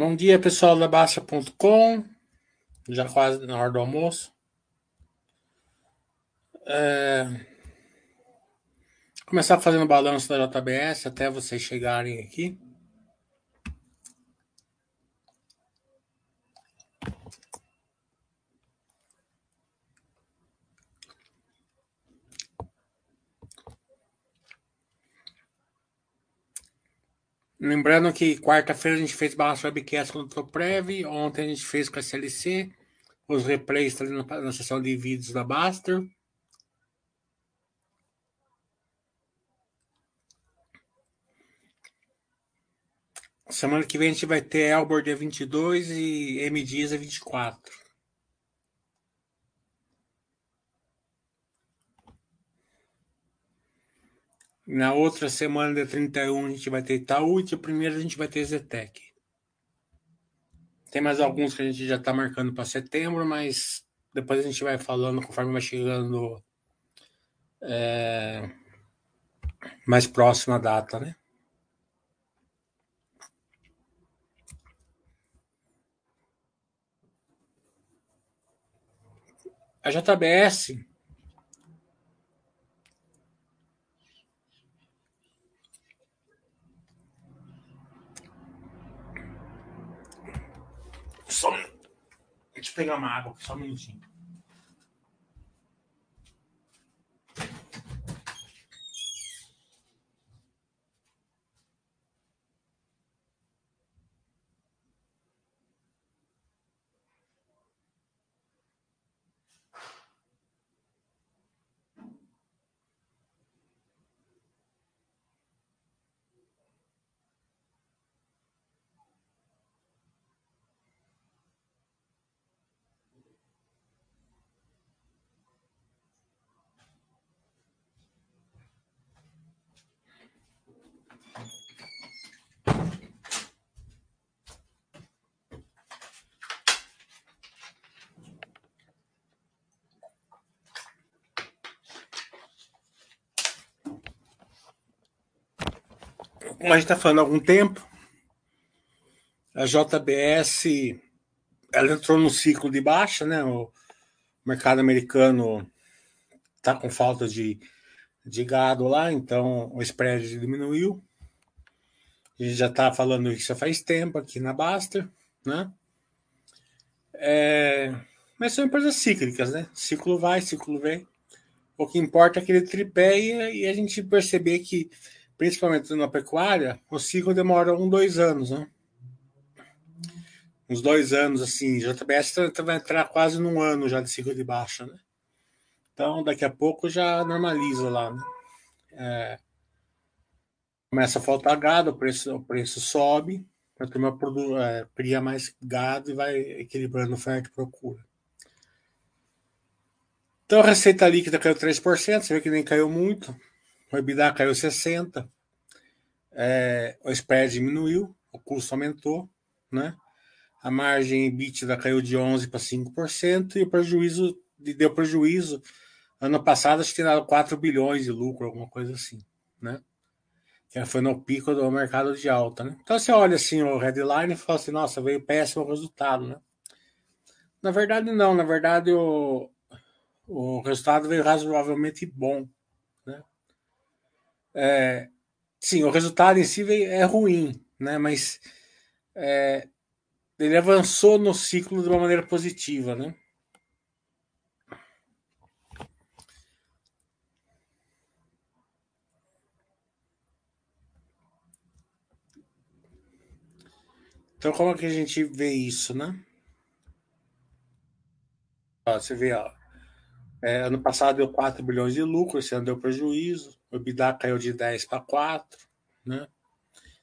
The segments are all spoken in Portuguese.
Bom dia, pessoal da Baixa.com. Já quase na hora do almoço. É... Começar fazendo balanço da JBS até vocês chegarem aqui. Lembrando que quarta-feira a gente fez balanço webcast com o Dr. Prev, ontem a gente fez com a SLC, os replays estão ali na, na sessão de vídeos da Baster. Semana que vem a gente vai ter Elbor dia 22 e M Dias 24. Na outra semana, dia 31, a gente vai ter Itaú e 1 a gente vai ter Zetec. Tem mais alguns que a gente já está marcando para setembro, mas depois a gente vai falando conforme vai chegando é, mais próxima a data, né? A JBS Só um Deixa eu pegar uma água só um minutinho. Como a gente está falando há algum tempo, a JBS ela entrou no ciclo de baixa, né? O mercado americano está com falta de, de gado lá, então o spread diminuiu. A gente já está falando isso faz tempo aqui na Baster, né? É, mas são empresas cíclicas, né? Ciclo vai, ciclo vem. O que importa é aquele tripé e, e a gente perceber que principalmente na pecuária, o ciclo demora um, dois anos, né? Uns dois anos, assim, JBS tá, tá, vai entrar quase num ano já de ciclo de baixa, né? Então, daqui a pouco já normaliza lá, né? É, começa a faltar gado, o preço, o preço sobe, a turma é, cria mais gado e vai equilibrando oferta e procura. Então, a receita líquida caiu 3%, você vê que nem caiu muito. O EBITDA caiu 60%, é, o spread diminuiu, o custo aumentou, né? A margem EBITDA caiu de 11% para 5% e o prejuízo deu prejuízo. Ano passado, acho que dado 4 bilhões de lucro, alguma coisa assim, né? Que foi no pico do mercado de alta, né? Então você olha assim o headline e fala assim, nossa, veio péssimo resultado, né? Na verdade, não. Na verdade, o, o resultado veio razoavelmente bom, é, sim, o resultado em si é ruim, né? Mas é, ele avançou no ciclo de uma maneira positiva, né? Então, como é que a gente vê isso, né? Ó, você vê, ó, é, ano passado deu 4 bilhões de lucro, esse ano deu prejuízo. O EBITDA caiu de 10 para 4, né?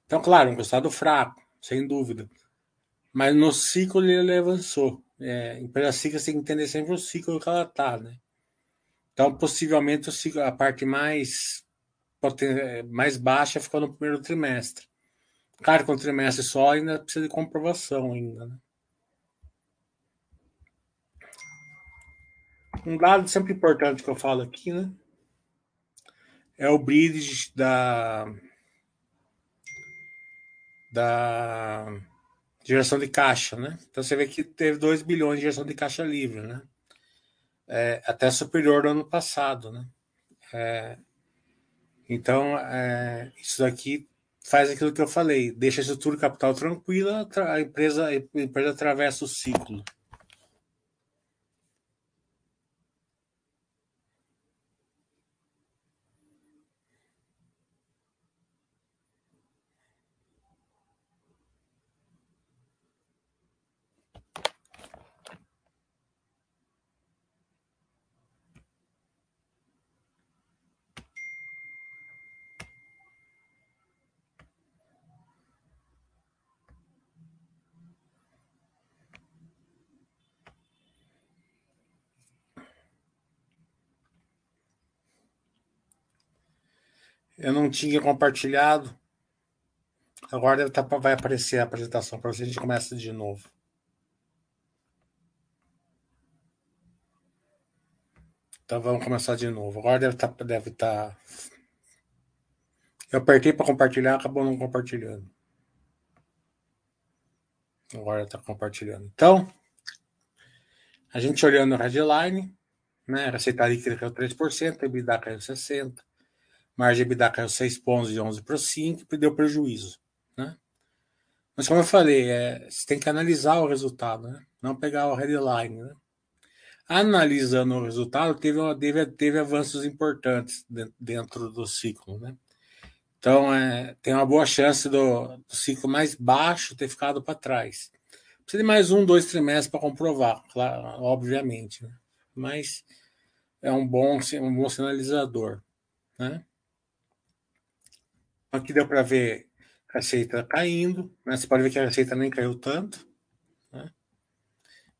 Então, claro, um resultado fraco, sem dúvida. Mas no ciclo ele avançou. É, empresa ciclo tem que entender sempre o ciclo que ela está, né? Então, possivelmente, o ciclo, a parte mais, mais baixa ficou no primeiro trimestre. Claro que um trimestre só ainda precisa de comprovação ainda, né? Um dado sempre importante que eu falo aqui, né? É o bridge da. Da. geração de caixa, né? Então você vê que teve 2 bilhões de geração de caixa livre, né? É, até superior ao ano passado, né? É, então, é, isso daqui faz aquilo que eu falei, deixa a estrutura capital tranquila, a empresa, a empresa atravessa o ciclo. Eu não tinha compartilhado. Agora tá, vai aparecer a apresentação para você. A gente começa de novo. Então vamos começar de novo. Agora deve estar. Tá, deve tá... Eu apertei para compartilhar, acabou não compartilhando. Agora está compartilhando. Então, a gente olhando a headline, né? Líquida caiu 3%, EBITDA caiu 60%, margem EBITDA caiu 6 pontos de 11 para 5 e deu prejuízo. Né? Mas como eu falei, é, você tem que analisar o resultado, né? não pegar o headline. Né? Analisando o resultado, teve, teve, teve avanços importantes dentro do ciclo. Né? Então, é, tem uma boa chance do, do ciclo mais baixo ter ficado para trás. Precisa de mais um, dois trimestres para comprovar, claro, obviamente. Né? Mas é um bom, um bom sinalizador. Né? Aqui deu para ver a receita caindo, né? Você pode ver que a receita nem caiu tanto, né?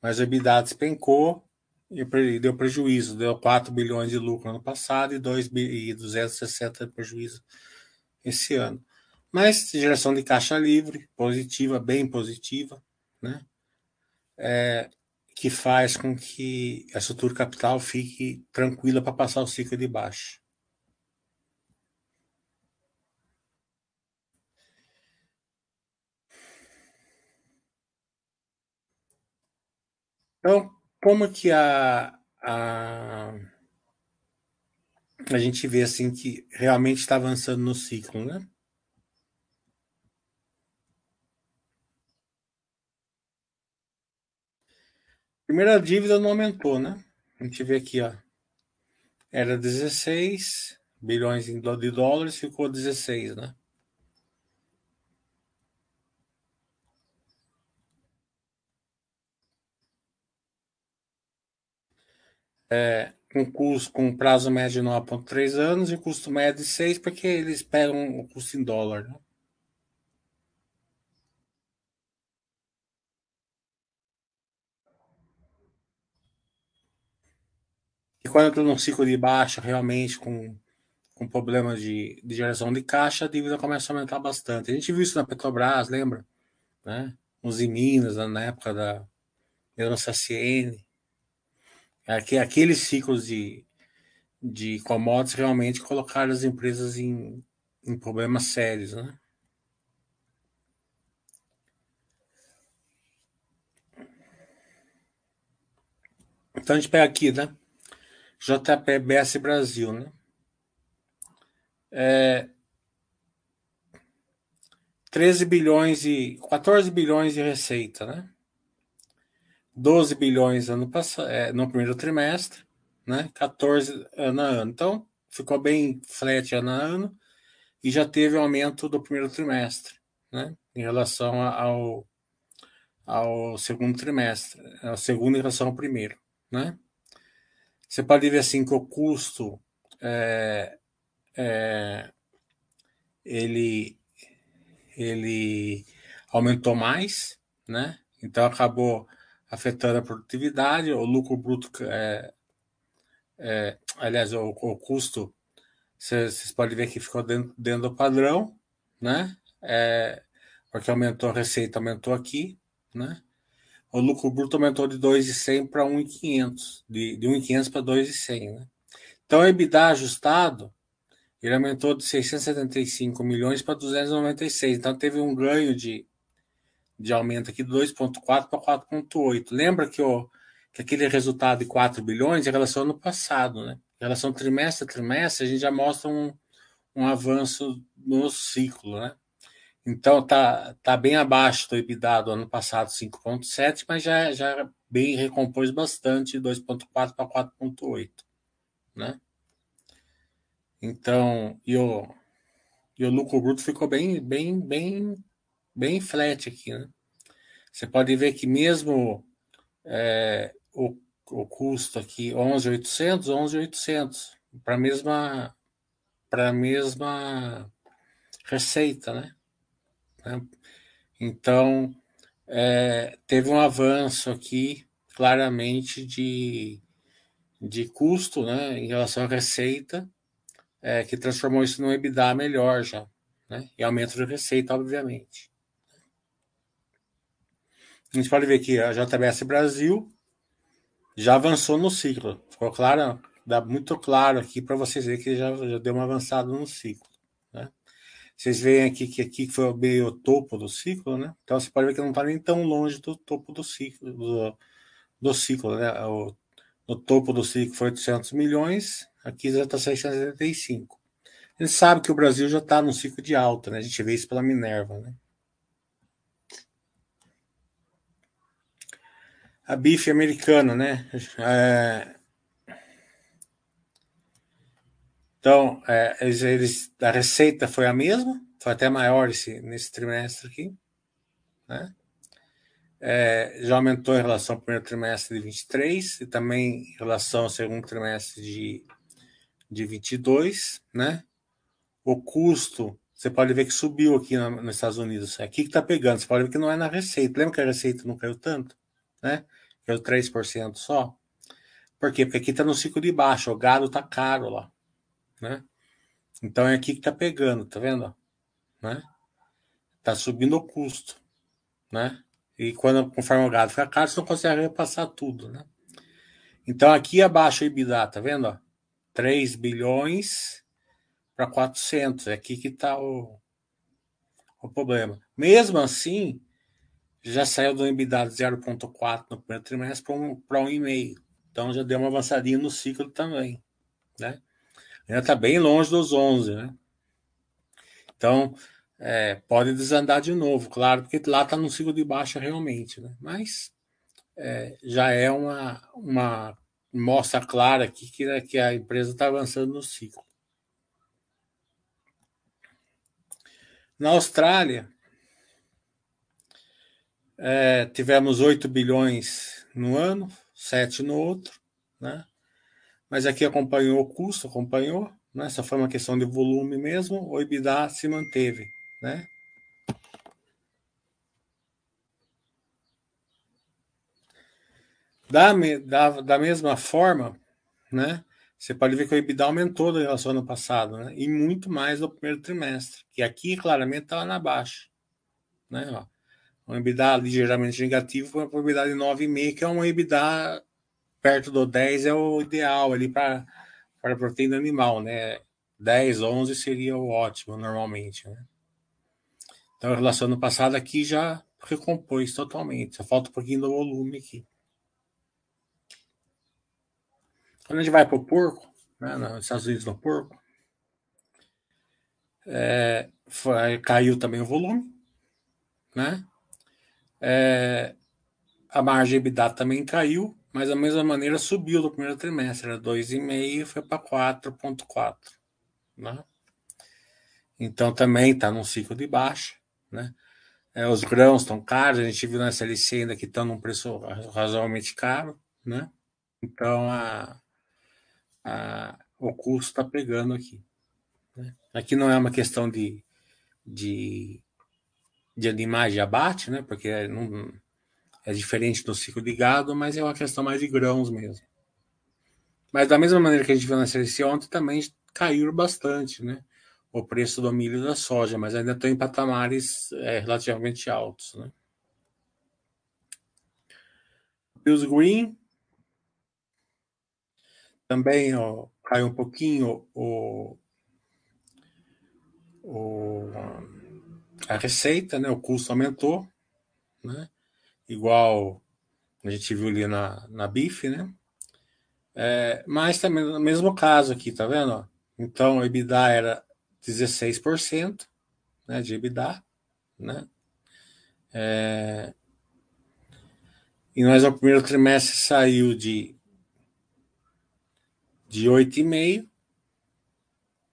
Mas o EBITDA despencou e deu prejuízo, deu 4 bilhões de lucro ano passado e 2 e 260 de prejuízo esse ano. Mas geração de caixa livre, positiva, bem positiva, né? É, que faz com que a estrutura capital fique tranquila para passar o ciclo de baixo. Então, como que a, a, a gente vê assim que realmente está avançando no ciclo, né? Primeira dívida não aumentou, né? A gente vê aqui, ó. Era 16 bilhões de dólares, ficou 16, né? É, com custo com prazo médio de 9,3 anos e custo médio de 6, porque eles pegam o custo em dólar. Né? E quando entra num ciclo de baixa, realmente com, com problemas de, de geração de caixa, a dívida começa a aumentar bastante. A gente viu isso na Petrobras, lembra? Né? Uns em Minas, na época da herança CN. Aqueles ciclos de, de commodities realmente colocaram as empresas em, em problemas sérios, né? Então a gente pega aqui, né? JPBS Brasil, né? É, 13 bilhões e 14 bilhões de receita, né? 12 bilhões ano passado, é, no primeiro trimestre, né? 14 ano a ano. Então, ficou bem flat ano a ano e já teve um aumento do primeiro trimestre, né? Em relação ao, ao segundo trimestre, ao segundo em relação ao primeiro, né? Você pode ver assim que o custo é, é, ele ele aumentou mais, né? Então acabou afetando a produtividade, o lucro bruto, é, é, aliás, o, o custo, vocês podem ver que ficou dentro, dentro do padrão, né? É, porque aumentou a receita, aumentou aqui, né? O lucro bruto aumentou de 2,100 para 1,500, de, de 1,500 para 2,100, né? Então, o EBITDA ajustado, ele aumentou de 675 milhões para 296. Então, teve um ganho de de aumento aqui de 2,4 para 4,8. Lembra que, o, que aquele resultado de 4 bilhões é relação ao ano passado, né? Em relação trimestre a trimestre, a gente já mostra um, um avanço no ciclo, né? Então tá, tá bem abaixo do EBITDA do ano passado, 5,7, mas já, já bem recompôs bastante, 2,4 para 4,8, né? Então, e o, e o lucro bruto ficou bem, bem, bem, bem flat aqui, né? Você pode ver que mesmo é, o, o custo aqui, 11,800, 11,800, para a mesma, para a mesma receita, né? né? Então, é, teve um avanço aqui, claramente, de, de custo, né, em relação à receita, é, que transformou isso num EBITDA melhor já, né? E aumento de receita, obviamente. A gente pode ver que a JBS Brasil já avançou no ciclo. Ficou claro, dá muito claro aqui para vocês verem que já, já deu uma avançada no ciclo. Né? Vocês veem aqui que aqui foi meio o topo do ciclo, né? Então você pode ver que não está nem tão longe do topo do ciclo, do, do ciclo, né? O, no topo do ciclo foi 800 milhões, aqui já está 675. A gente sabe que o Brasil já está no ciclo de alta, né? A gente vê isso pela Minerva, né? A bife americana, né? É... Então, é, eles, eles, a receita foi a mesma, foi até maior esse, nesse trimestre aqui, né? É, já aumentou em relação ao primeiro trimestre de 23 e também em relação ao segundo trimestre de de 22, né? O custo, você pode ver que subiu aqui nos Estados Unidos. É aqui que está pegando, você pode ver que não é na receita. Lembra que a receita não caiu tanto? Né? Caiu 3% só. Por quê? Porque aqui está no ciclo de baixo, o gado está caro lá. Né? Então é aqui que está pegando, tá vendo? Né? Tá subindo o custo. Né? E quando conforme o gado fica caro, você não consegue repassar tudo, né? Então aqui abaixo o EBITDA, tá vendo? Ó? 3 bilhões para 400. É aqui que está o, o problema. Mesmo assim, já saiu do de 0,4 no primeiro trimestre para um, 1,5. Então já deu uma avançadinha no ciclo também. Né? Ainda está bem longe dos 11. Né? Então, é, pode desandar de novo, claro, porque lá está no ciclo de baixa realmente. Né? Mas é, já é uma, uma mostra clara aqui que, né, que a empresa está avançando no ciclo. Na Austrália, é, tivemos 8 bilhões no ano, 7 no outro, né? Mas aqui acompanhou o custo, acompanhou, né? Essa foi uma questão de volume mesmo, o EBITDA se manteve, né? Da, da, da mesma forma, né? Você pode ver que o EBITDA aumentou em relação ao ano passado, né? E muito mais no primeiro trimestre, que aqui claramente estava na baixa, né? Ó, um EBITDA ligeiramente negativo com uma probabilidade de 9,5, que é um EBITDA perto do 10 é o ideal ali para para proteína animal, né? 10, 11 seria o ótimo normalmente, né? Então, em relação ano passado aqui já recompôs totalmente, só falta um pouquinho do volume aqui. Quando a gente vai para o porco, né, nos Estados Unidos no porco, é, foi, caiu também o volume, né? É, a margem EBITDA também caiu, mas da mesma maneira subiu no primeiro trimestre, era 2,5 e foi para 4,4, né? Então também está num ciclo de baixa, né? É, os grãos estão caros, a gente viu na SLC ainda que estão num preço razoavelmente caro, né? Então a, a, o custo está pegando aqui. Né? Aqui não é uma questão de, de, de animais de abate, né? porque não, é diferente do ciclo de gado, mas é uma questão mais de grãos mesmo. Mas da mesma maneira que a gente viu na CLC ontem, também caiu bastante né? o preço do milho e da soja, mas ainda estão em patamares é, relativamente altos. Né? Bills Green também ó, caiu um pouquinho o, o, a receita, né? o custo aumentou, né? Igual a gente viu ali na, na BIF, né? É, mas também no mesmo caso aqui, tá vendo? Então, o EBITDA era 16% né, de EBITDA, né? É, e nós, no primeiro trimestre, saiu de, de 8,5%,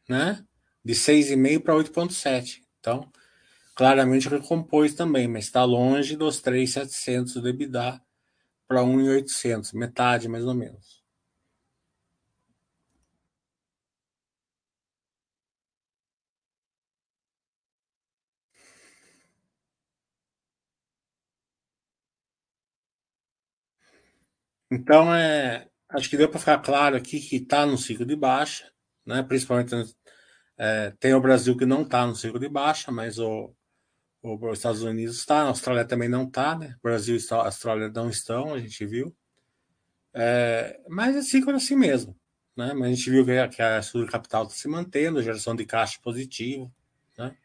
né? De 6,5% para 8,7%. Então, claramente recompôs também, mas está longe dos 3,700 do EBITDA para 1,800, metade mais ou menos. Então, é, acho que deu para ficar claro aqui que está no ciclo de baixa, né? principalmente é, tem o Brasil que não está no ciclo de baixa, mas o, o, os Estados Unidos está, a Austrália também não está, né? Brasil e Austrália não estão, a gente viu. É, mas é ciclo assim mesmo. Né? Mas a gente viu que a, que a estrutura capital está se mantendo, geração de caixa positivo. Né?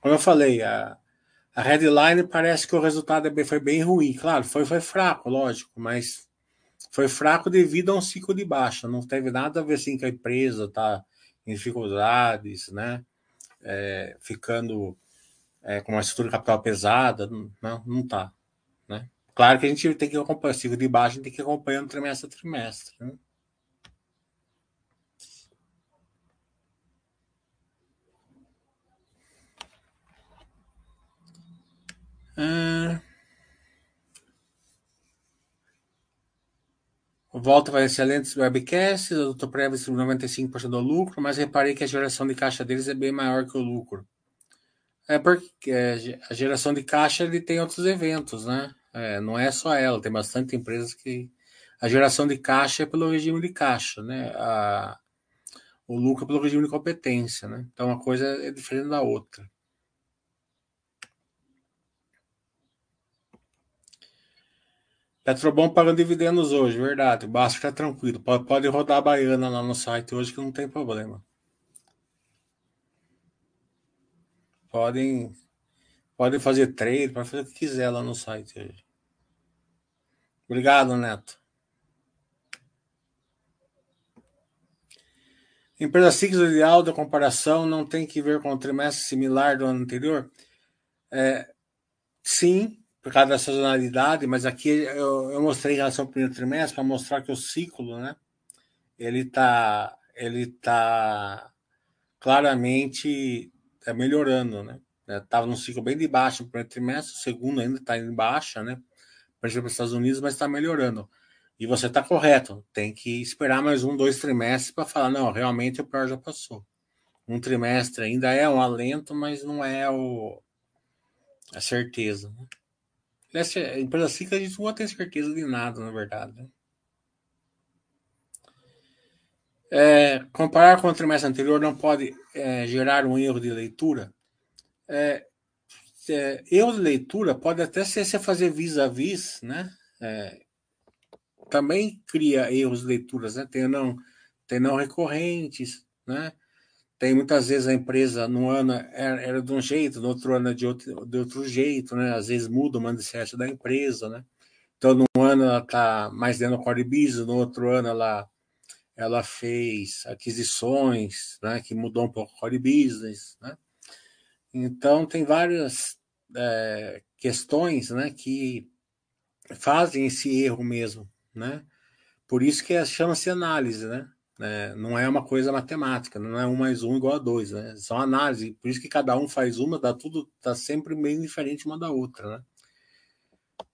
Como eu falei, a, a headline parece que o resultado é foi bem ruim. Claro, foi, foi fraco, lógico, mas foi fraco devido a um ciclo de baixa. Não teve nada a ver assim a empresa está em dificuldades, né? É, ficando é, com uma estrutura capital pesada. Não, não tá. Né? Claro que a gente tem que acompanhar o ciclo de baixa, a gente tem que acompanhar trimestre a trimestre. Né? Ah, Volta para excelentes webcasts, o Dr. Previs 95% do lucro, mas reparei que a geração de caixa deles é bem maior que o lucro. É porque é, a geração de caixa ele tem outros eventos, né? É, não é só ela, tem bastante empresas que a geração de caixa é pelo regime de caixa, né? A, o lucro é pelo regime de competência, né? Então uma coisa é diferente da outra. Petrobom pagando dividendos hoje, verdade. Basta ficar tranquilo. Pode, pode rodar a baiana lá no site hoje que não tem problema. Podem, podem fazer trade, pode fazer o que quiser lá no site. Obrigado, Neto. Empresa ciclo ideal da comparação não tem que ver com o trimestre similar do ano anterior? É, sim, por causa da sazonalidade, mas aqui eu, eu mostrei em relação ao primeiro trimestre para mostrar que o ciclo, né, ele está ele tá claramente tá melhorando, né? Estava num ciclo bem de baixa no primeiro trimestre, o segundo ainda está em baixa, né? Exemplo, os Estados Unidos, mas está melhorando. E você está correto, tem que esperar mais um, dois trimestres para falar, não, realmente o pior já passou. Um trimestre ainda é um alento, mas não é o, a certeza. Né? Nessa empresa cíclica, a gente não tem certeza de nada, na verdade. Né? É, comparar com o trimestre anterior não pode é, gerar um erro de leitura. É, é erro de leitura pode até ser você fazer vis-a-vis, -vis, né? É, também cria erros de leituras, né? Tem não, tem não recorrentes, né? Tem muitas vezes a empresa no ano era, era de um jeito, no outro ano é de outro, de outro jeito, né? Às vezes muda o mindset da empresa, né? Então, num ano ela está mais dentro do core business, no outro ano ela, ela fez aquisições, né? Que mudou um pouco o core business, né? Então, tem várias é, questões, né? Que fazem esse erro mesmo, né? Por isso que chama-se análise, né? Né? Não é uma coisa matemática, não é um mais um igual a dois, né? São análise, por isso que cada um faz uma, dá tudo, tá sempre bem diferente uma da outra, né?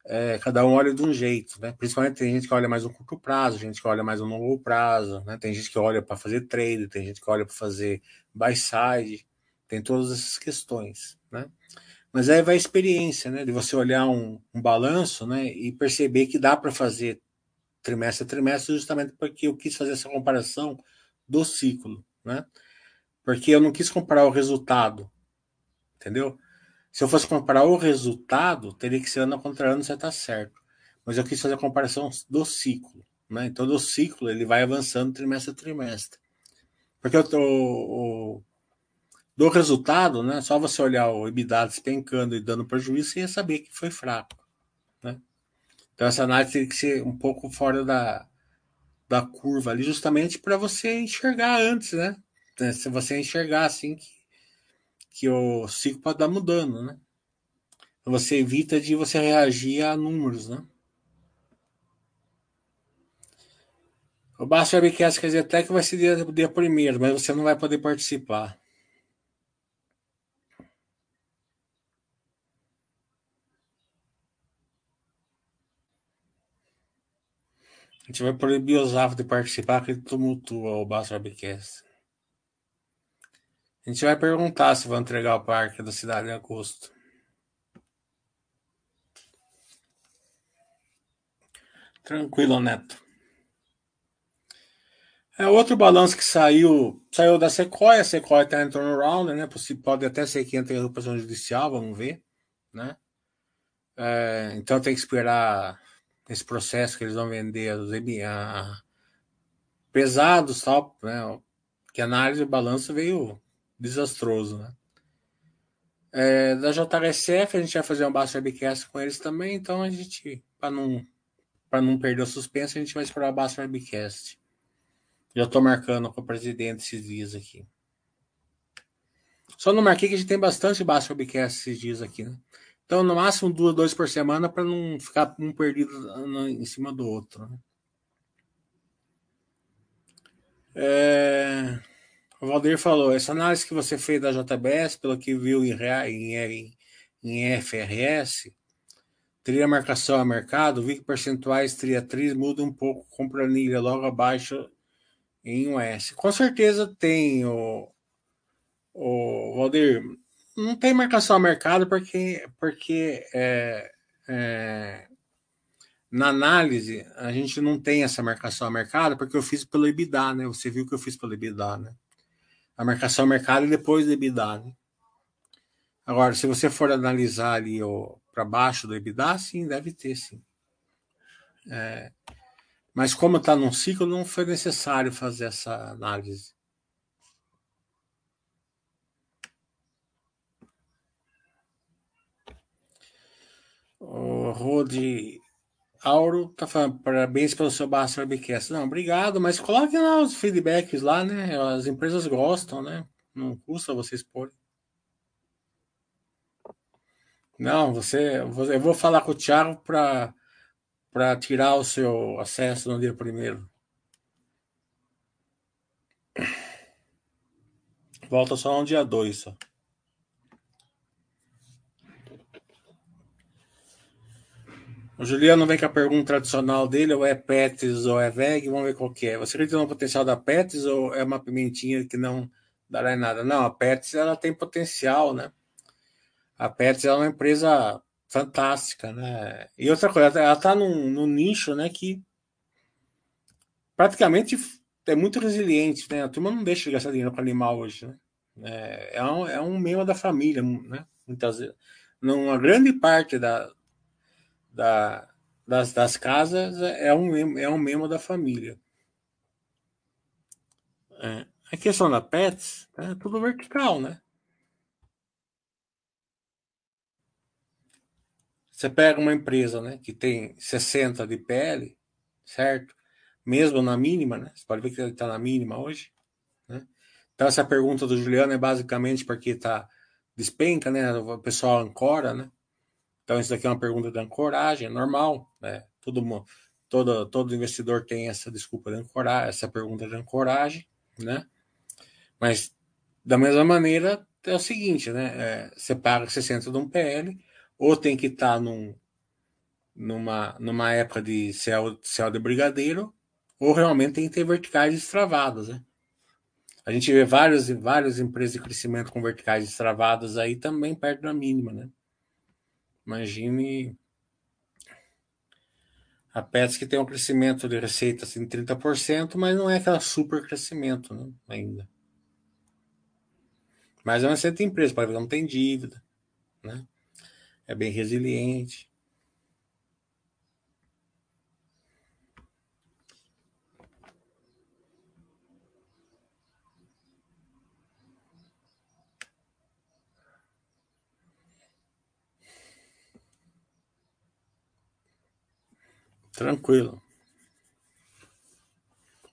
É, cada um olha de um jeito, né? Principalmente tem gente que olha mais no curto prazo, gente que olha mais no longo prazo, né? Tem gente que olha para fazer trade, tem gente que olha para fazer buy side, tem todas essas questões, né? Mas aí vai a experiência, né? De você olhar um, um balanço, né? E perceber que dá para fazer trimestre a trimestre, justamente porque eu quis fazer essa comparação do ciclo, né? Porque eu não quis comparar o resultado, entendeu? Se eu fosse comparar o resultado, teria que ser ano contra ano, você está certo. Mas eu quis fazer a comparação do ciclo, né? Então, do ciclo, ele vai avançando trimestre a trimestre. Porque eu tô, o, do resultado, né? Só você olhar o EBITDA despencando e dando prejuízo, você ia saber que foi fraco, né? Então essa análise tem que ser um pouco fora da, da curva ali, justamente para você enxergar antes, né? Se você enxergar assim que, que o ciclo pode estar mudando, né? Você evita de você reagir a números, né? O Baixo Webcast quer dizer até que vai ser dia, dia primeiro, mas você não vai poder participar. A gente vai proibir os avos de participar, que tumultua o Baixo Webcast. A gente vai perguntar se vão entregar o parque da cidade em agosto. Tranquilo, Neto. É outro balanço que saiu, saiu da Sequoia, a Sequoia está em turnaround, né? Pode até ser que entre em recuperação judicial, vamos ver, né? É, então tem que esperar esse processo que eles vão vender os a, pesados, tal, né? Que a análise do balanço veio desastroso, né? É, da JHSF a gente vai fazer um baixo webcast com eles também, então a gente, para não para não perder o suspense, a gente vai esperar o Baixo Webcast. Já estou marcando com o presidente esses dias aqui. Só não marquei que a gente tem bastante Baixo Webcast esses dias aqui, né? Então, no máximo, duas, dois por semana para não ficar um perdido em cima do outro. Né? É... O Valdir falou: essa análise que você fez da JBS, pelo que viu em, em, em FRS, teria marcação a mercado, vi que percentuais triatriz muda um pouco com planilha logo abaixo em um S. Com certeza tem, o, o Valdir. Não tem marcação a mercado porque, porque é, é, na análise a gente não tem essa marcação a mercado porque eu fiz pelo EBITDA, né? Você viu que eu fiz pelo EBITDA, né? A marcação mercado e depois do EBITDA, né? Agora, se você for analisar ali para baixo do EBITDA, sim, deve ter, sim. É, mas como está num ciclo, não foi necessário fazer essa análise. O Rode Auro tá falando parabéns pelo seu Basta Webcast. Não, obrigado, mas coloquem lá os feedbacks lá, né? As empresas gostam, né? Não custa vocês porem. Não, você, eu vou falar com o Thiago para para tirar o seu acesso no dia primeiro. Volta só no dia 2 só. O Juliano vem com a pergunta tradicional dele, ou é Pets ou é VEG, vamos ver qual que é. Você acredita no potencial da Pets ou é uma pimentinha que não dará em nada? Não, a Pets ela tem potencial, né? a Pets é uma empresa fantástica, né? E outra coisa, ela está num, num, nicho, né, que praticamente é muito resiliente, né? A turma não deixa de gastar dinheiro com animal hoje, né? É, é, um, é um da família, né? Muitas vezes. Numa grande parte da, da, das, das casas é um, é um membro da família. É. A questão da Pets é tudo vertical, né? Você pega uma empresa né, que tem 60 de PL, certo? Mesmo na mínima, né? Você pode ver que ele está na mínima hoje. Né? Então, essa pergunta do Juliano é basicamente porque está despenca, né? O pessoal ancora, né? Então, isso daqui é uma pergunta de ancoragem, é normal, né? Todo, todo, todo investidor tem essa desculpa de ancorar, essa pergunta de ancoragem, né? Mas, da mesma maneira, é o seguinte, né? É, você paga 60 de um PL, ou tem que estar tá num, numa, numa época de céu, céu de brigadeiro, ou realmente tem que ter verticais destravadas, né? A gente vê várias, várias empresas de crescimento com verticais destravadas aí também perto da mínima, né? Imagine a Pets que tem um crescimento de receita assim, de 30%, mas não é aquela super crescimento né? ainda. Mas é uma certa empresa, para não tem dívida, né? é bem resiliente. Tranquilo.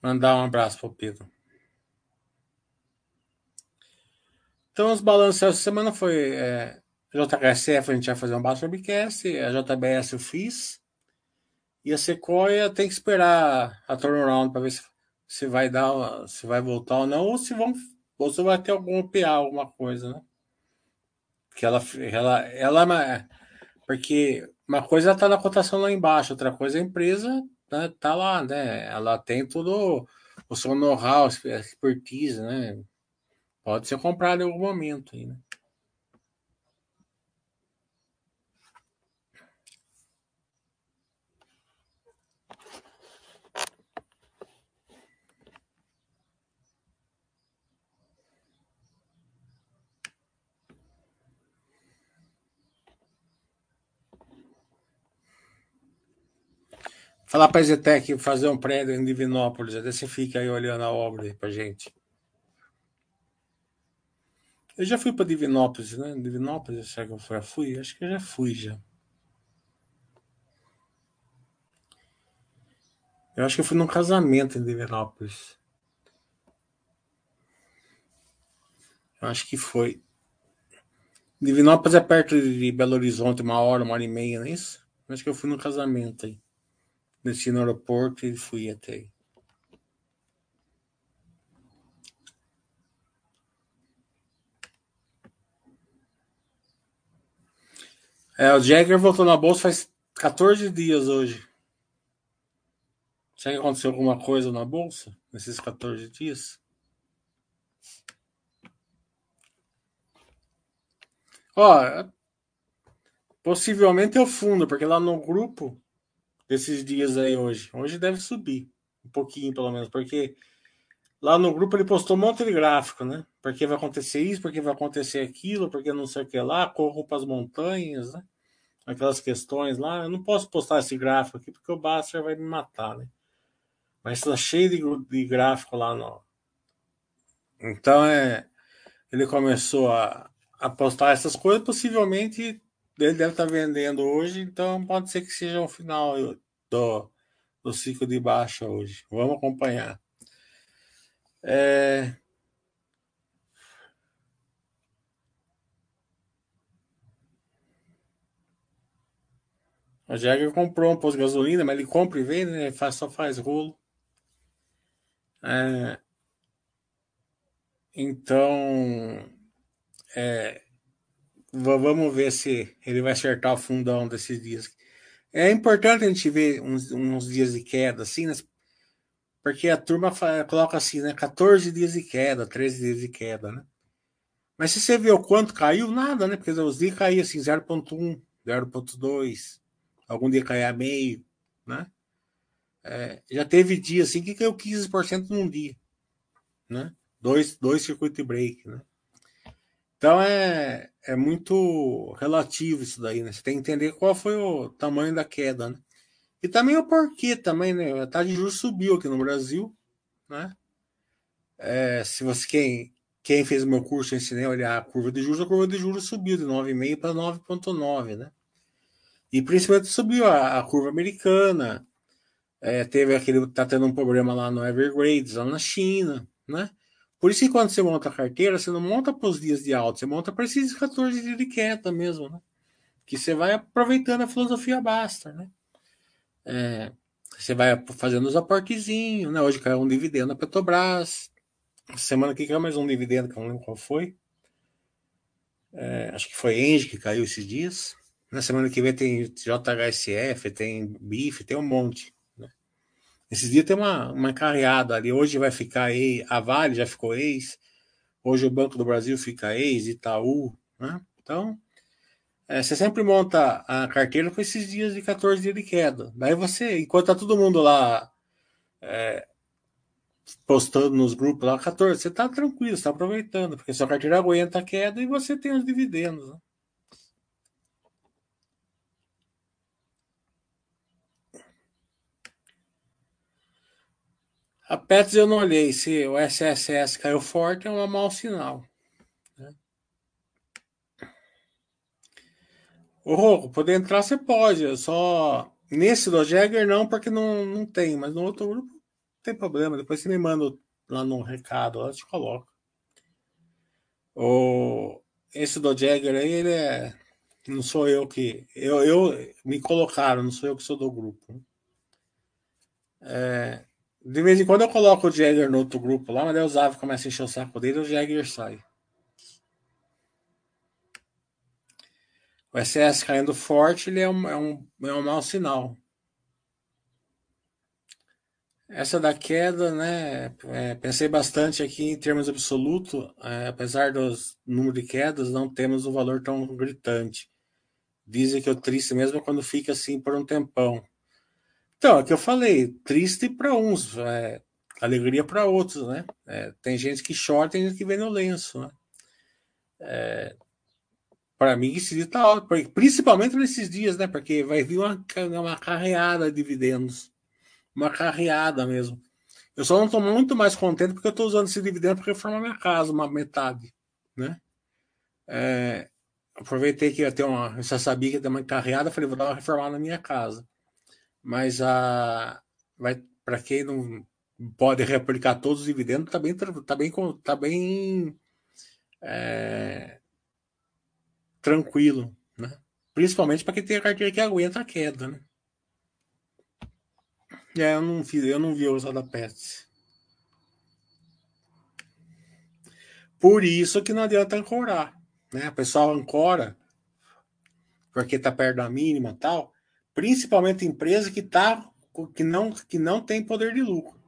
Mandar um abraço para o Pedro. Então, os balanços essa semana foi é, JHSF, a gente vai fazer um baixo webcast, a JBS eu fiz, e a Sequoia tem que esperar a turnaround para ver se, se vai dar, se vai voltar ou não, ou se vão, ou se vai ter algum PA, alguma coisa, né? Que ela, ela, ela, é porque uma coisa está na cotação lá embaixo, outra coisa a empresa né, tá lá, né? Ela tem todo o seu know-how, expertise, né? Pode ser comprado em algum momento aí, né? Falar para a Zetec fazer um prédio em Divinópolis, até você fica aí olhando a obra aí para gente. Eu já fui para Divinópolis, né? Divinópolis, será que eu já fui? Acho que eu já fui já. Eu acho que eu fui num casamento em Divinópolis. Eu acho que foi. Divinópolis é perto de Belo Horizonte, uma hora, uma hora e meia, não é isso? Eu acho que eu fui num casamento aí desci no aeroporto e fui até aí. É, o Jagger voltou na bolsa faz 14 dias hoje. Será que aconteceu alguma coisa na bolsa nesses 14 dias? Ó, possivelmente é o fundo, porque lá no grupo desses dias aí hoje. Hoje deve subir um pouquinho, pelo menos, porque lá no grupo ele postou um monte de gráfico, né? Porque vai acontecer isso, porque vai acontecer aquilo, porque não sei o que lá, corro para as montanhas, né? Aquelas questões lá. Eu não posso postar esse gráfico aqui porque o Baster vai me matar, né? Mas está cheio de, de gráfico lá no. Então é. Ele começou a, a postar essas coisas, possivelmente ele deve estar vendendo hoje, então pode ser que seja o final do, do ciclo de baixa hoje. Vamos acompanhar. É... A Jagger comprou um posto de gasolina, mas ele compra e vende, né? Faz, só faz rolo. É... Então, é... vamos ver se ele vai acertar o fundão desses dias. É importante a gente ver uns, uns dias de queda, assim, né? porque a turma fala, coloca assim, né? 14 dias de queda, 13 dias de queda, né? Mas se você vê o quanto caiu, nada, né? Porque os dias caíam assim, 0,1, 0,2, algum dia caía meio, né? É, já teve dia assim que caiu 15% num dia, né? Dois, dois circuit break, né? Então é, é muito relativo isso daí, né? Você tem que entender qual foi o tamanho da queda, né? E também o porquê também, né? A taxa de juros subiu aqui no Brasil, né? É, se você quem quem fez o meu curso ensinei a olhar a curva de juros, a curva de juros subiu de 9,5 para 9,9, né? E principalmente subiu a, a curva americana. É, teve aquele tá tendo um problema lá no Evergrande, lá na China, né? Por isso que quando você monta a carteira, você não monta para os dias de alta, você monta para esses 14 dias de queda mesmo, né? Que você vai aproveitando a filosofia basta, né? É, você vai fazendo os aportezinhos, né? Hoje caiu um dividendo da Petrobras. Semana que caiu mais um dividendo, que eu não lembro qual foi. É, acho que foi Engie que caiu esses dias. Na semana que vem tem JHSF, tem BIF, tem um monte. Esses dias tem uma, uma carreada ali. Hoje vai ficar ex, a Vale já ficou ex. Hoje o Banco do Brasil fica ex, Itaú. Né? Então, é, você sempre monta a carteira com esses dias de 14 dias de queda. Daí você, enquanto tá todo mundo lá é, postando nos grupos lá, 14, você tá tranquilo, você tá aproveitando, porque sua carteira aguenta a queda e você tem os dividendos. Né? A Pets eu não olhei. Se o SSS caiu forte, é um mau sinal. Né? Roco, poder entrar você pode. Só Nesse do Jagger não, porque não, não tem, mas no outro grupo não tem problema. Depois você me manda lá no recado, lá eu te coloco. O, esse do Jagger aí, ele é. Não sou eu que. Eu, eu me colocaram, não sou eu que sou do grupo. É, de vez em quando eu coloco o Jagger no outro grupo lá, mas daí o Zav começa a encher o saco dele e o Jagger sai. O SS caindo forte, ele é um, é um, é um mau sinal. Essa da queda, né? É, pensei bastante aqui em termos absolutos, é, apesar dos número de quedas, não temos um valor tão gritante. Dizem que o triste mesmo quando fica assim por um tempão. Então, é que eu falei, triste para uns, é, alegria para outros, né? É, tem gente que chora, tem gente que vê no lenço, né? É, para mim, esse dia tá ótimo, principalmente nesses dias, né? Porque vai vir uma, uma carreada de dividendos. Uma carreada mesmo. Eu só não estou muito mais contente porque eu estou usando esse dividendo para reformar minha casa, uma metade, né? É, aproveitei que ia ter uma. Eu já sabia que ia ter uma carreada, falei, vou dar uma reformada na minha casa. Mas a. Vai, para quem não pode reaplicar todos os dividendos, tá bem. Tá bem, tá bem é, tranquilo, né? Principalmente para quem tem a carteira que aguenta a queda, né? É, eu não vi, eu não vi usar da Pets. Por isso que não adianta ancorar, né? O pessoal ancora porque tá perto da mínima, tal. Principalmente empresa que tá que não que não tem poder de lucro.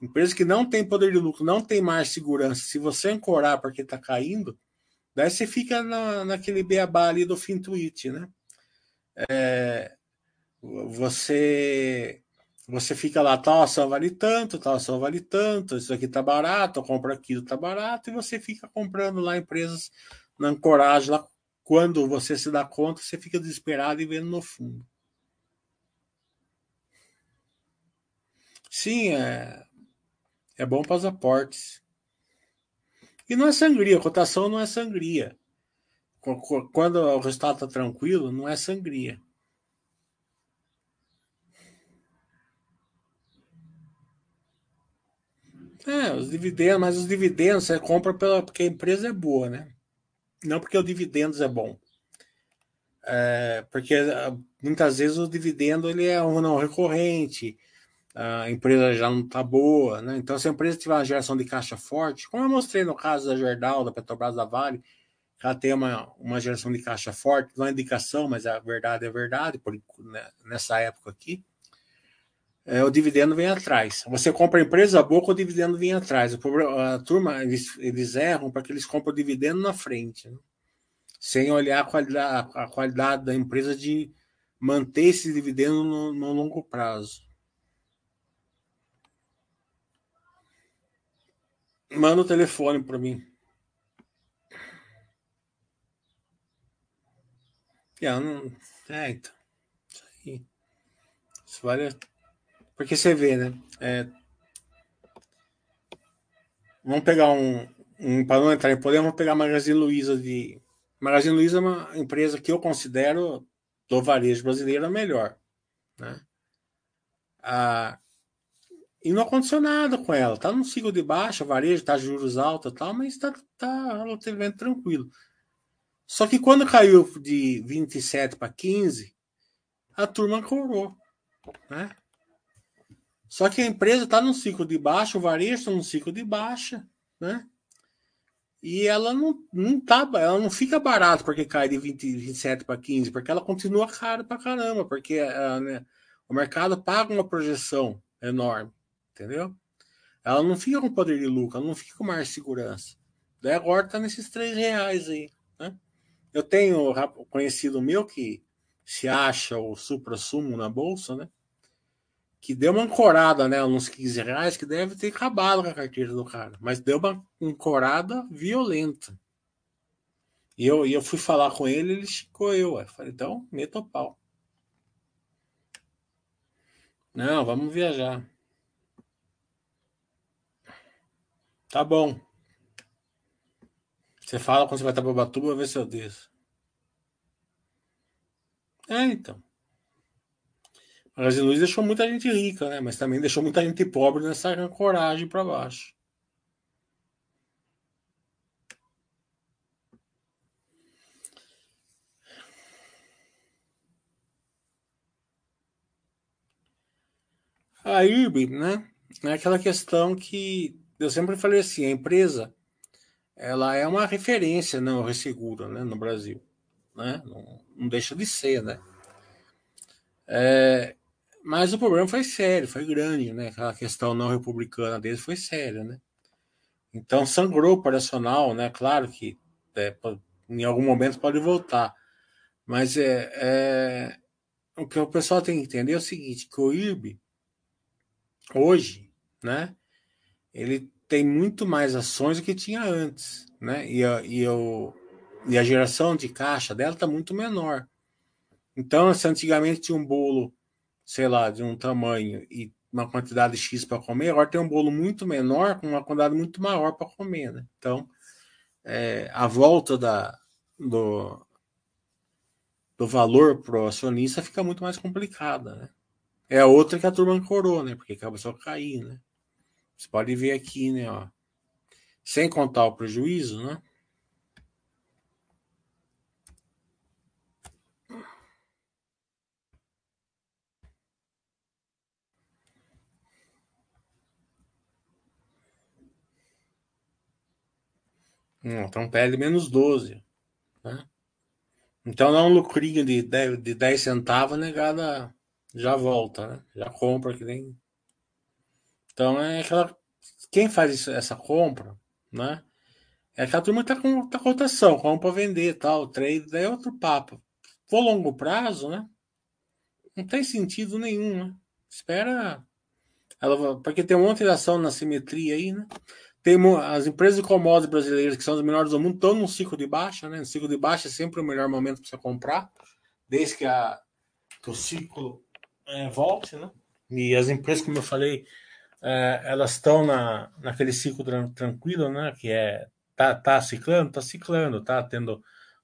Empresa que não tem poder de lucro, não tem mais segurança. Se você ancorar porque tá caindo, Daí você fica na, naquele beabá ali do Fintuit, né? É, você você fica lá, tal ação vale tanto, tal ação vale tanto, isso aqui tá barato, compra aquilo tá barato, e você fica comprando lá empresas na ancoragem lá. Quando você se dá conta, você fica desesperado e vendo no fundo. Sim, é, é bom para os aportes. E não é sangria, cotação não é sangria. Quando o resultado está tranquilo, não é sangria. É, os dividendos, mas os dividendos você compra pela, porque a empresa é boa, né? Não porque o dividendos é bom. É, porque ah, muitas vezes o dividendo ele é um não recorrente, a empresa já não está boa, né? Então, se a empresa tiver uma geração de caixa forte, como eu mostrei no caso da Gerdau, da Petrobras da Vale, ela tem uma, uma geração de caixa forte, não é indicação, mas a verdade é verdade, por, né, nessa época aqui, é, o dividendo vem atrás. Você compra a empresa boa, o dividendo vem atrás. A turma, eles, eles erram porque eles compram o dividendo na frente, né? sem olhar a qualidade, a qualidade da empresa de manter esse dividendo no, no longo prazo. Manda o telefone para mim. É, não... é, então. Isso aí. Isso vale. Porque você vê, né? É... Vamos pegar um. um para não entrar em poder, vamos pegar a Magazine Luiza de. Magazine Luiza é uma empresa que eu considero do varejo brasileiro a melhor. Né? A e não aconteceu nada com ela. Tá num ciclo de baixa, varejo, tá juros altos e tal, mas tá, tá relativamente tranquilo. Só que quando caiu de 27 para 15, a turma corou. Né? Só que a empresa está num ciclo de baixa, o varejo está num ciclo de baixa, né? E ela não, não tá, ela não fica barata porque cai de 20, 27 para 15, porque ela continua cara para caramba, porque uh, né, o mercado paga uma projeção enorme entendeu? Ela não fica com poder de lucro, ela não fica com mais segurança. Daí agora tá nesses três reais aí, né? Eu tenho conhecido meu que se acha o supra-sumo na bolsa, né? Que deu uma ancorada, né? Uns 15 reais, que deve ter acabado com a carteira do cara. Mas deu uma ancorada violenta. E eu, e eu fui falar com ele, ele chicou eu. Eu falei, então, meta o pau. Não, vamos viajar. Tá bom. Você fala quando você vai estar para Batuba, ver se eu desço. É, então. A Magazine Luiza deixou muita gente rica, né? Mas também deixou muita gente pobre nessa coragem para baixo. A IRB, né? É aquela questão que eu sempre falei assim, a empresa ela é uma referência não né, ressegura, né, no Brasil, né? Não, não deixa de ser, né? É, mas o problema foi sério, foi grande, né? Aquela questão não republicana deles foi séria, né? Então sangrou o operacional, né? Claro que é, em algum momento pode voltar, mas é, é, o que o pessoal tem que entender é o seguinte, que o IRB hoje, né? Ele tem muito mais ações do que tinha antes, né? E a, e, o, e a geração de caixa dela está muito menor. Então, se antigamente tinha um bolo sei lá, de um tamanho e uma quantidade X para comer, agora tem um bolo muito menor com uma quantidade muito maior para comer, né? Então, é, a volta da, do, do valor pro acionista fica muito mais complicada, né? É a outra que a turma ancorou, né? Porque começou a cair, né? Você pode ver aqui, né? Ó, sem contar o prejuízo, né? Então perde menos 12. Né? Então dá um lucrinho de 10, de 10 centavos, negada já volta, né? Já compra que nem. Então é aquela. Quem faz isso, essa compra, né? É aquela turma que tá com tá cotação, compra vender tal, trade, daí é outro papo. For longo prazo, né? Não tem sentido nenhum, né? Espera. Ela, porque tem um monte de ação na simetria aí, né? Tem as empresas de commodities brasileiras, que são as melhores do mundo, estão num ciclo de baixa, né? No ciclo de baixa é sempre o melhor momento para você comprar, desde que, a, que o ciclo é, volte, né? E as empresas, como eu falei, é, elas estão na, naquele ciclo tranquilo, né? Que é tá, tá ciclando, tá ciclando, tá tendo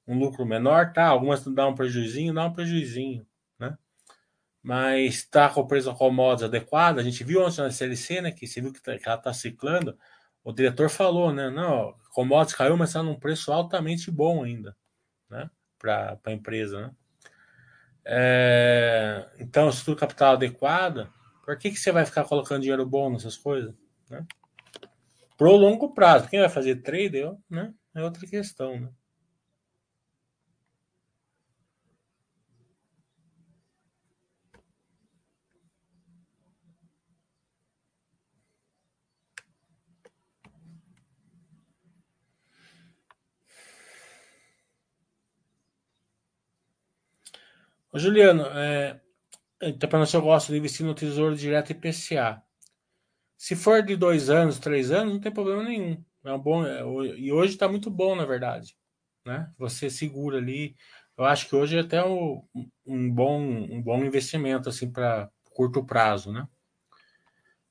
um lucro menor, tá? Algumas dão um prejuízo, dá um prejuízo, né? Mas está com o preço commodities adequado. A gente viu ontem na CLC, né? Que você viu que, tá, que ela está ciclando o diretor falou, né? Não, commodities caiu, mas está num preço altamente bom ainda, né? Para a empresa, né? É, então, estrutura capital adequada, por que, que você vai ficar colocando dinheiro bom nessas coisas? Né? Pro longo prazo, quem vai fazer trader né? é outra questão, né? Ô, Juliano, é, então, para nós eu gosto de investir no Tesouro Direto IPCA. Se for de dois anos, três anos, não tem problema nenhum. É um bom, é, e hoje está muito bom, na verdade. Né? Você segura ali. Eu acho que hoje é até um, um bom, um bom investimento assim para curto prazo. Né?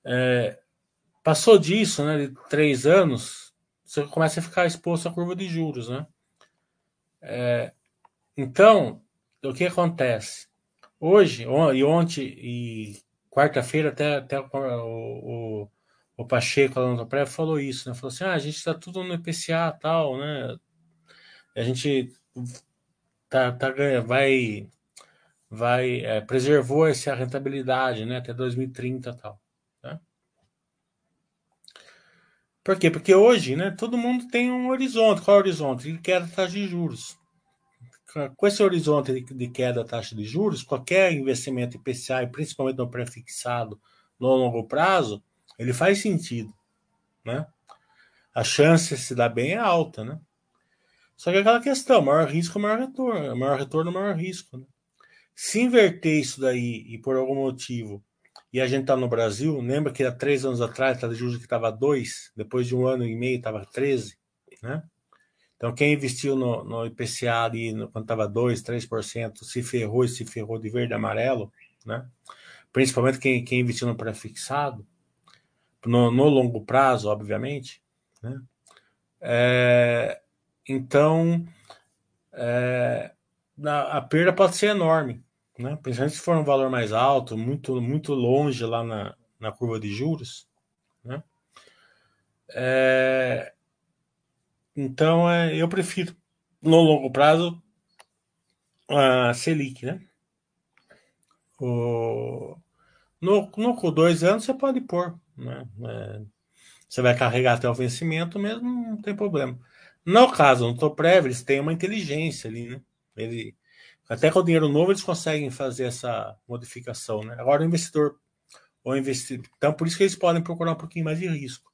É, passou disso, né, de três anos, você começa a ficar exposto à curva de juros. Né? É, então, o que acontece? Hoje, e ontem, e quarta-feira, até, até o, o, o Pacheco lá no Praia falou isso, né? Falou assim: ah, a gente está tudo no IPCA tal, né? A gente tá, tá, vai, vai é, preservou essa rentabilidade, né? Até 2030 tal. Né? Por quê? Porque hoje, né? Todo mundo tem um horizonte. Qual é o horizonte? Ele quer taxa de juros com esse horizonte de queda da taxa de juros, qualquer investimento IPCA, principalmente no pré-fixado no longo prazo, ele faz sentido, né? A chance de se dar bem é alta, né? Só que é aquela questão, maior risco, maior retorno, maior retorno, maior risco. Né? Se inverter isso daí e por algum motivo, e a gente tá no Brasil, lembra que há três anos atrás a taxa de juros que estava 2, depois de um ano e meio estava 13, né? Então, quem investiu no, no IPCA ali, no, quando estava 2%, 3%, se ferrou e se ferrou de verde e amarelo, né? principalmente quem, quem investiu no pré-fixado, no, no, longo prazo, obviamente. Né? É, então, é, a, a perda pode ser enorme. né? principalmente se for um valor mais alto, muito, muito longe lá na, na curva de juros. Né? É, então, é, eu prefiro, no longo prazo, a Selic. Né? O, no, no com dois anos você pode pôr. Né? É, você vai carregar até o vencimento mesmo, não tem problema. No caso, no Toprev, eles têm uma inteligência ali, né? Ele, até com o dinheiro novo eles conseguem fazer essa modificação, né? Agora o investidor, o investidor, então por isso que eles podem procurar um pouquinho mais de risco.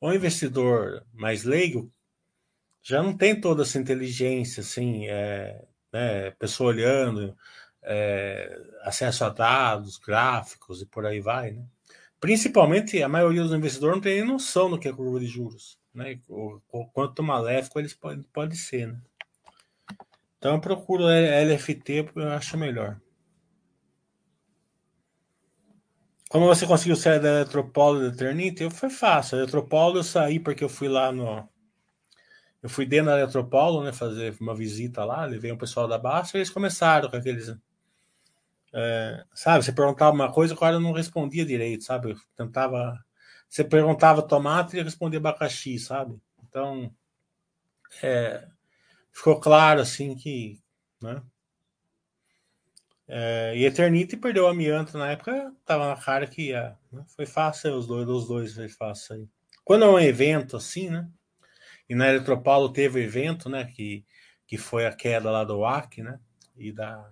O investidor mais leigo já não tem toda essa inteligência, assim, é, né, pessoa olhando, é, acesso a dados, gráficos e por aí vai, né? Principalmente a maioria dos investidores não tem nem noção do que é curva de juros né? O, o quanto maléfico eles podem pode ser, né? Então eu procuro LFT, eu acho melhor. Como você conseguiu sair da Eletropolo da Eternity? Foi fácil. A Eletropolo eu saí porque eu fui lá no. Eu fui dentro da Eletropolo, né? Fazer uma visita lá, levei um pessoal da Baixa e eles começaram com aqueles. É, sabe, você perguntava uma coisa, o cara não respondia direito, sabe? Eu tentava você perguntava tomate e respondia abacaxi, sabe? Então, é, ficou claro assim que, né? É, e Eternity perdeu o Amianto na época, tava na cara que ia. Né? Foi fácil os dois, os dois foi fácil aí. Quando é um evento assim, né? E na Eletropaulo teve o evento, né? Que, que foi a queda lá do WAC, né? E da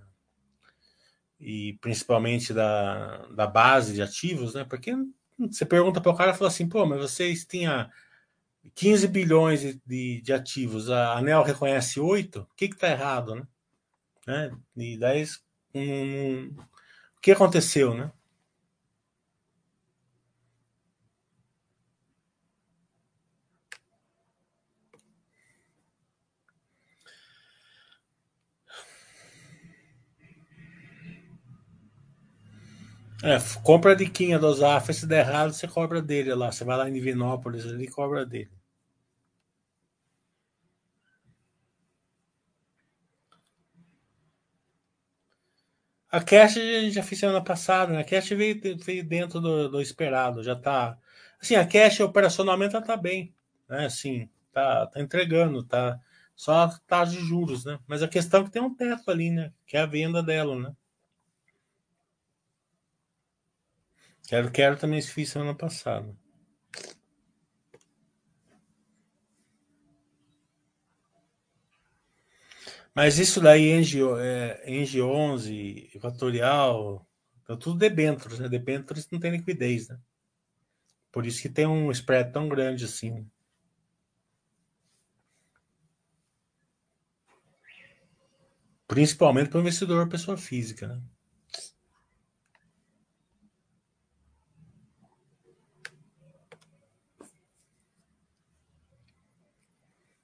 e principalmente da, da base de ativos, né? Porque você pergunta para o cara e fala assim, pô, mas vocês tinham 15 bilhões de, de ativos, a ANEL reconhece 8, o que está errado, né? né? E daí, um, o que aconteceu, né? É, compra a diquinha do Zafra, se der errado, você cobra dele lá. Você vai lá em Divinópolis ali e cobra dele. A Cash a gente já fez semana passada, né? A Cash veio, veio dentro do, do, esperado, já tá. Assim, a Cash operacionalmente ela tá bem, né? Assim, tá, tá entregando, tá só taxa de juros, né? Mas a questão é que tem um teto ali, né? Que é a venda dela, né? Quero, quero também fiz semana passada. Mas isso daí, Engie, é, Engie 11, Equatorial, tá tudo debêntures, né? Debêntures não tem liquidez, né? Por isso que tem um spread tão grande assim. Principalmente para o investidor pessoa física, né?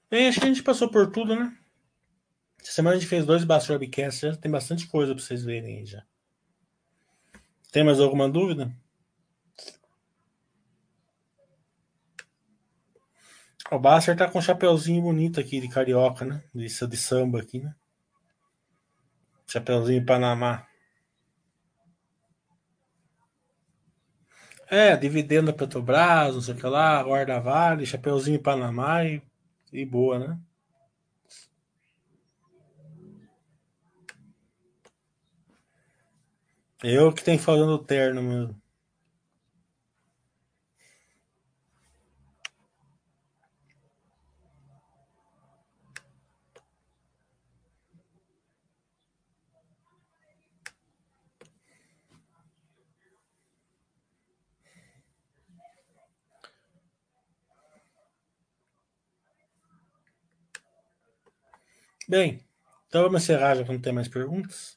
Bem, acho que a gente passou por tudo, né? Essa semana a gente fez dois Bastrobcasts, já tem bastante coisa para vocês verem aí já. Tem mais alguma dúvida? O Basser tá com um chapeuzinho bonito aqui de carioca, né? De, de samba aqui, né? Chapeuzinho Panamá. É, dividendo da Petrobras, não sei o que lá, guarda vale, chapeuzinho Panamá e e boa, né? Eu que tenho falando terno mesmo. Bem, então vamos encerrar já que não tem mais perguntas.